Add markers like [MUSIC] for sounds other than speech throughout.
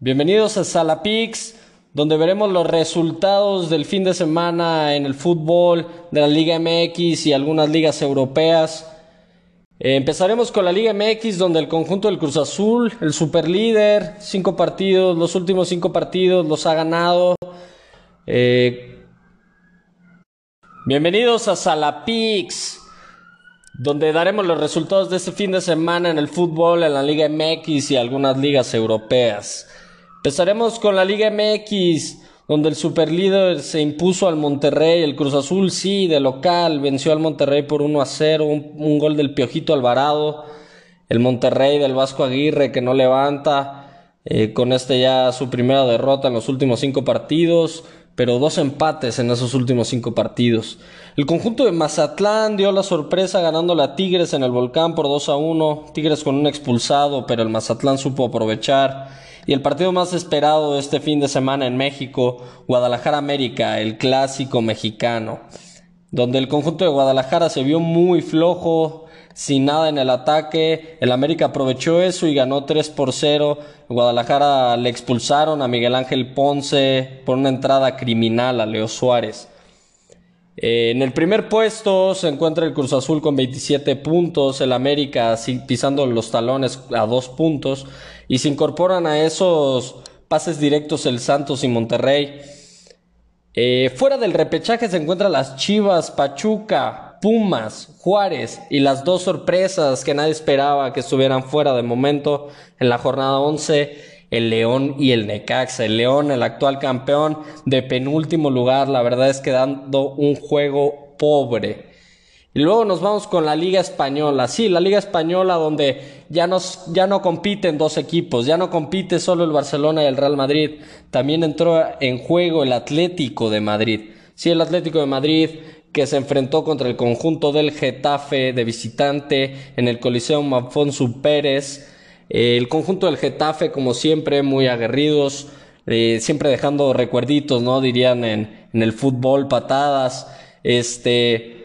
Bienvenidos a Salapix, donde veremos los resultados del fin de semana en el fútbol de la Liga MX y algunas ligas europeas. Eh, empezaremos con la Liga MX, donde el conjunto del Cruz Azul, el superlíder, cinco partidos, los últimos cinco partidos los ha ganado. Eh, bienvenidos a Salapix, donde daremos los resultados de este fin de semana en el fútbol, en la Liga MX y algunas ligas europeas. Empezaremos con la Liga MX, donde el superlíder se impuso al Monterrey, el Cruz Azul sí, de local, venció al Monterrey por 1 a 0, un, gol del Piojito Alvarado, el Monterrey del Vasco Aguirre que no levanta, eh, con este ya su primera derrota en los últimos cinco partidos, pero dos empates en esos últimos cinco partidos. El conjunto de Mazatlán dio la sorpresa ganando a Tigres en el Volcán por 2 a 1, Tigres con un expulsado, pero el Mazatlán supo aprovechar. Y el partido más esperado este fin de semana en México, Guadalajara América, el clásico mexicano, donde el conjunto de Guadalajara se vio muy flojo, sin nada en el ataque. El América aprovechó eso y ganó 3 por 0. Guadalajara le expulsaron a Miguel Ángel Ponce por una entrada criminal a Leo Suárez. Eh, en el primer puesto se encuentra el Cruz Azul con 27 puntos, el América pisando los talones a dos puntos y se incorporan a esos pases directos el Santos y Monterrey. Eh, fuera del repechaje se encuentran las Chivas, Pachuca, Pumas, Juárez y las dos sorpresas que nadie esperaba que estuvieran fuera de momento en la jornada 11 el León y el Necaxa. El León, el actual campeón de penúltimo lugar, la verdad es que dando un juego pobre. Y luego nos vamos con la Liga Española. Sí, la Liga Española donde ya, nos, ya no compiten dos equipos, ya no compite solo el Barcelona y el Real Madrid. También entró en juego el Atlético de Madrid. Sí, el Atlético de Madrid que se enfrentó contra el conjunto del Getafe de visitante en el Coliseo Mafonso Pérez el conjunto del Getafe, como siempre, muy aguerridos, eh, siempre dejando recuerditos, ¿no? Dirían en, en, el fútbol, patadas. Este.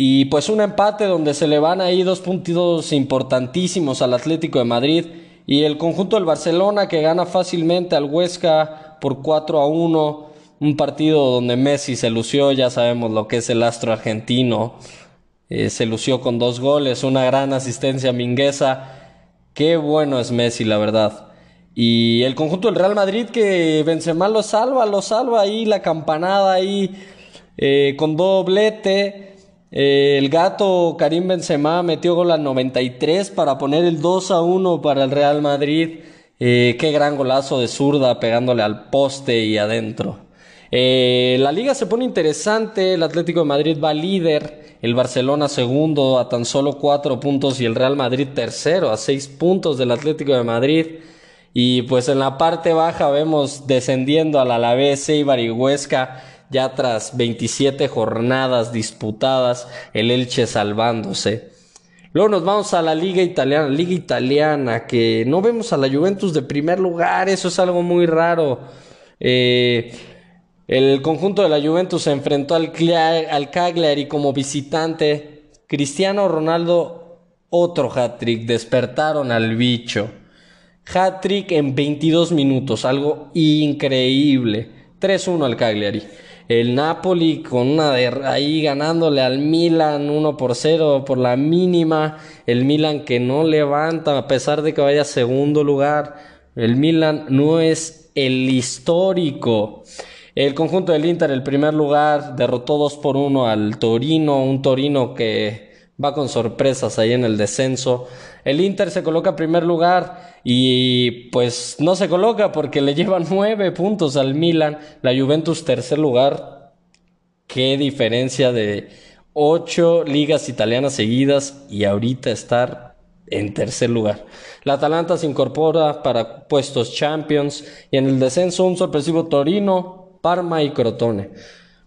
Y pues un empate donde se le van ahí dos puntitos importantísimos al Atlético de Madrid. Y el conjunto del Barcelona que gana fácilmente al Huesca por 4 a 1. Un partido donde Messi se lució, ya sabemos lo que es el astro argentino. Eh, se lució con dos goles, una gran asistencia minguesa Qué bueno es Messi, la verdad. Y el conjunto del Real Madrid que Benzema lo salva, lo salva ahí, la campanada ahí eh, con doblete. Eh, el gato Karim Benzema metió gol al 93 para poner el 2 a 1 para el Real Madrid. Eh, qué gran golazo de zurda pegándole al poste y adentro. la liga se pone interesante, el Atlético de Madrid va líder el Barcelona segundo a tan solo cuatro puntos y el Real Madrid tercero a seis puntos del Atlético de Madrid. Y pues en la parte baja vemos descendiendo al Alavés, Eibar y Huesca ya tras 27 jornadas disputadas, el Elche salvándose. Luego nos vamos a la Liga Italiana, Liga Italiana, que no vemos a la Juventus de primer lugar, eso es algo muy raro. Eh, el conjunto de la Juventus se enfrentó al, al Cagliari como visitante. Cristiano Ronaldo, otro hat-trick. Despertaron al bicho. Hat-trick en 22 minutos, algo increíble. 3-1 al Cagliari. El Napoli con una ahí ganándole al Milan 1 por 0 por la mínima. El Milan que no levanta a pesar de que vaya segundo lugar. El Milan no es el histórico. El conjunto del Inter, el primer lugar, derrotó 2 por 1 al Torino, un Torino que va con sorpresas ahí en el descenso. El Inter se coloca en primer lugar y pues no se coloca porque le llevan [LAUGHS] 9 puntos al Milan. La Juventus tercer lugar. Qué diferencia de 8 ligas italianas seguidas y ahorita estar en tercer lugar. La Atalanta se incorpora para puestos Champions y en el descenso un sorpresivo Torino Parma y Crotone.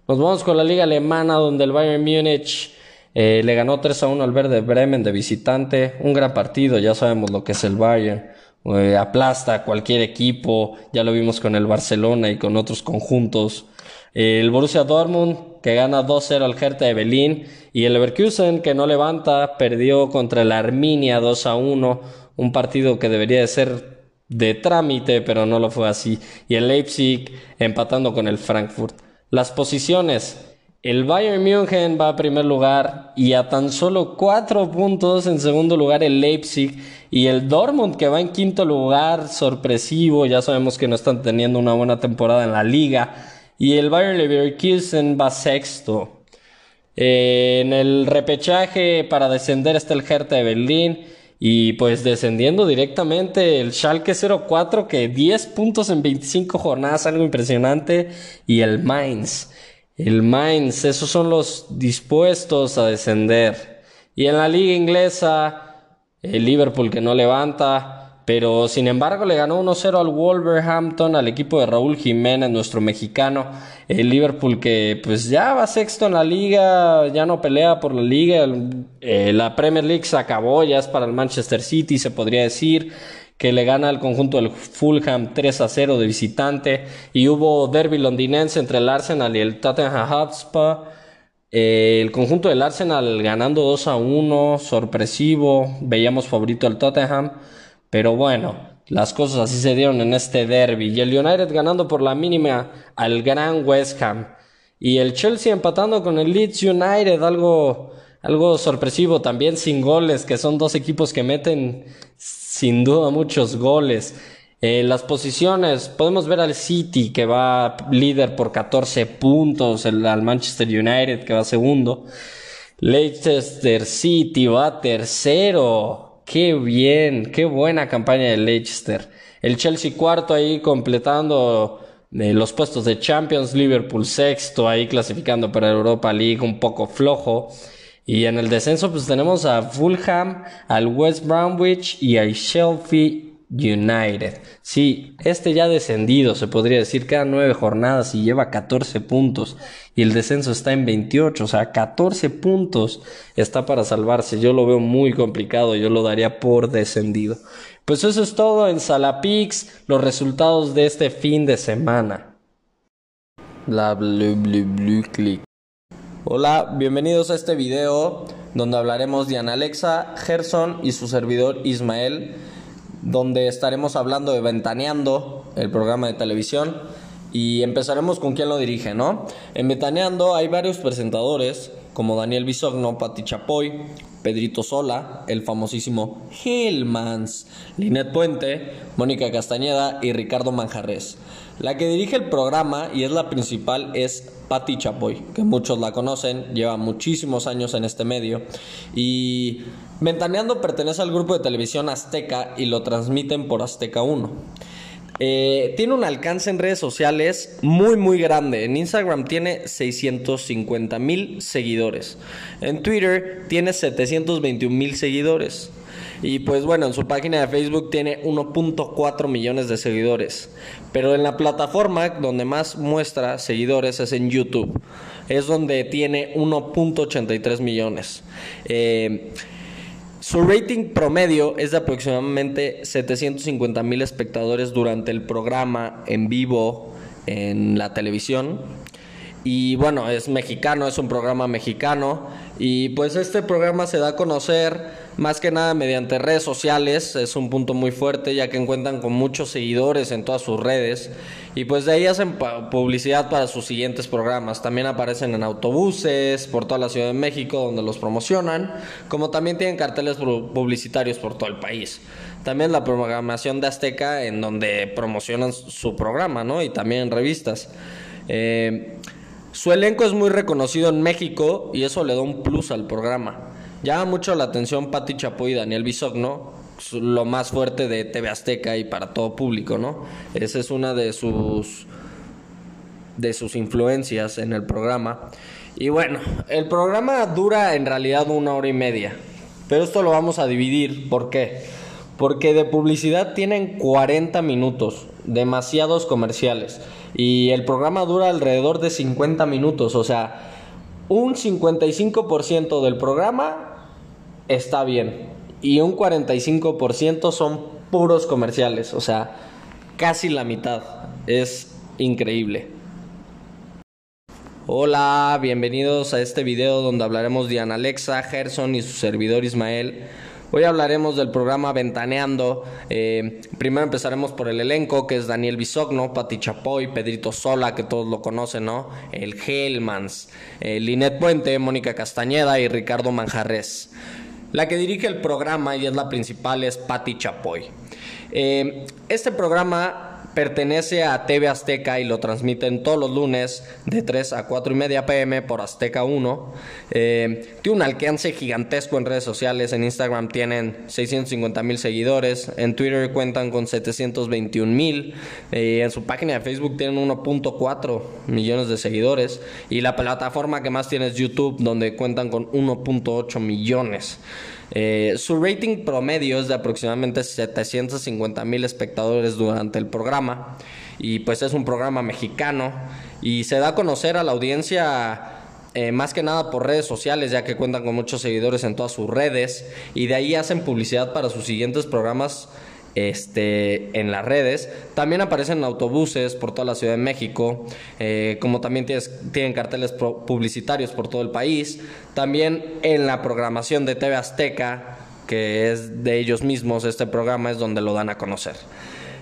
Nos vamos con la liga alemana donde el Bayern Múnich eh, le ganó 3 a 1 al Verde Bremen de visitante. Un gran partido, ya sabemos lo que es el Bayern. Eh, aplasta cualquier equipo, ya lo vimos con el Barcelona y con otros conjuntos. el Borussia Dortmund que gana 2-0 al Hertha de Berlín y el Leverkusen que no levanta, perdió contra el Arminia 2 a 1, un partido que debería de ser de trámite, pero no lo fue así. Y el Leipzig empatando con el Frankfurt. Las posiciones. El Bayern München va a primer lugar y a tan solo cuatro puntos en segundo lugar el Leipzig y el Dortmund que va en quinto lugar, sorpresivo, ya sabemos que no están teniendo una buena temporada en la liga y el Bayern Leverkusen va sexto. Eh, en el repechaje para descender está el Hertha de Berlín y pues descendiendo directamente el Schalke 04 que 10 puntos en 25 jornadas, algo impresionante. Y el Mainz. El Mainz, esos son los dispuestos a descender. Y en la liga inglesa, el Liverpool que no levanta. Pero sin embargo le ganó 1-0 al Wolverhampton, al equipo de Raúl Jiménez, nuestro mexicano. El Liverpool que pues ya va sexto en la liga, ya no pelea por la liga. Eh, la Premier League se acabó, ya es para el Manchester City, se podría decir que le gana al conjunto del Fulham 3 a 0 de visitante y hubo derby londinense entre el Arsenal y el Tottenham Hotspur. Eh, el conjunto del Arsenal ganando 2 a 1, sorpresivo, veíamos favorito al Tottenham. Pero bueno, las cosas así se dieron en este derby. Y el United ganando por la mínima al gran West Ham. Y el Chelsea empatando con el Leeds United, algo, algo sorpresivo también sin goles, que son dos equipos que meten sin duda muchos goles. En las posiciones, podemos ver al City que va líder por 14 puntos, el, al Manchester United que va segundo. Leicester City va tercero Qué bien, qué buena campaña de Leicester. El Chelsea cuarto ahí completando eh, los puestos de Champions, Liverpool sexto ahí clasificando para Europa League un poco flojo. Y en el descenso pues tenemos a Fulham, al West Bromwich y al Chelsea United. Sí, este ya descendido, se podría decir, quedan nueve jornadas y lleva 14 puntos. Y el descenso está en 28, o sea, 14 puntos está para salvarse. Yo lo veo muy complicado, yo lo daría por descendido. Pues eso es todo en Salapix, los resultados de este fin de semana. La blue, blue, blue click. Hola, bienvenidos a este video donde hablaremos de Alexa, Gerson y su servidor Ismael donde estaremos hablando de Ventaneando, el programa de televisión. Y empezaremos con quién lo dirige, ¿no? En Ventaneando hay varios presentadores, como Daniel Bisogno, Pati Chapoy, Pedrito Sola, el famosísimo Hillmans, Linet Puente, Mónica Castañeda y Ricardo Manjarres. La que dirige el programa y es la principal es Patti Chapoy, que muchos la conocen, lleva muchísimos años en este medio y Ventaneando pertenece al grupo de televisión Azteca y lo transmiten por Azteca 1. Eh, tiene un alcance en redes sociales muy muy grande. En Instagram tiene 650 mil seguidores. En Twitter tiene 721 mil seguidores. Y pues bueno, en su página de Facebook tiene 1.4 millones de seguidores. Pero en la plataforma donde más muestra seguidores es en YouTube. Es donde tiene 1.83 millones. Eh, su rating promedio es de aproximadamente 750 mil espectadores durante el programa en vivo en la televisión. Y bueno, es mexicano, es un programa mexicano. Y pues este programa se da a conocer más que nada mediante redes sociales. Es un punto muy fuerte ya que cuentan con muchos seguidores en todas sus redes. Y pues de ahí hacen publicidad para sus siguientes programas. También aparecen en autobuses por toda la Ciudad de México donde los promocionan. Como también tienen carteles publicitarios por todo el país. También la programación de Azteca en donde promocionan su programa, ¿no? Y también en revistas. Eh, su elenco es muy reconocido en México y eso le da un plus al programa. Llama mucho la atención Patti Chapoy y Daniel Bisogno, lo más fuerte de TV Azteca y para todo público, ¿no? Esa es una de sus de sus influencias en el programa. Y bueno, el programa dura en realidad una hora y media, pero esto lo vamos a dividir. ¿Por qué? Porque de publicidad tienen 40 minutos, demasiados comerciales. Y el programa dura alrededor de 50 minutos, o sea, un 55% del programa está bien y un 45% son puros comerciales, o sea, casi la mitad. Es increíble. Hola, bienvenidos a este video donde hablaremos de Ana Alexa, Gerson y su servidor Ismael. Hoy hablaremos del programa Ventaneando. Eh, primero empezaremos por el elenco, que es Daniel Bisogno, Pati Chapoy, Pedrito Sola, que todos lo conocen, ¿no? El Hellmans, eh, Linet Puente, Mónica Castañeda y Ricardo Manjarres. La que dirige el programa y es la principal es Pati Chapoy. Eh, este programa pertenece a TV Azteca y lo transmiten todos los lunes de 3 a 4 y media pm por Azteca 1. Eh, tiene un alcance gigantesco en redes sociales. En Instagram tienen 650 mil seguidores. En Twitter cuentan con 721 mil. Eh, en su página de Facebook tienen 1.4 millones de seguidores. Y la plataforma que más tiene es YouTube, donde cuentan con 1.8 millones. Eh, su rating promedio es de aproximadamente 750 mil espectadores durante el programa. Y pues es un programa mexicano. Y se da a conocer a la audiencia eh, más que nada por redes sociales ya que cuentan con muchos seguidores en todas sus redes. Y de ahí hacen publicidad para sus siguientes programas este, en las redes. También aparecen en autobuses por toda la Ciudad de México, eh, como también tienen carteles publicitarios por todo el país. También en la programación de TV Azteca, que es de ellos mismos, este programa es donde lo dan a conocer.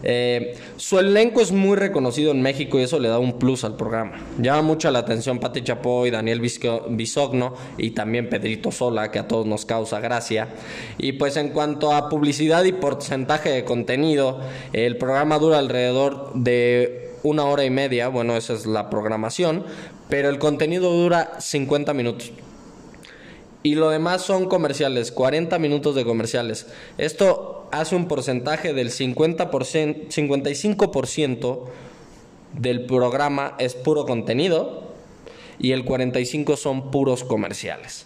Eh, su elenco es muy reconocido en México y eso le da un plus al programa. Llama mucho la atención Pati Chapoy, Daniel Bisogno y también Pedrito Sola, que a todos nos causa gracia. Y pues en cuanto a publicidad y porcentaje de contenido, el programa dura alrededor de una hora y media, bueno, esa es la programación, pero el contenido dura 50 minutos. Y lo demás son comerciales, 40 minutos de comerciales. Esto hace un porcentaje del 50%, 55% del programa es puro contenido y el 45% son puros comerciales.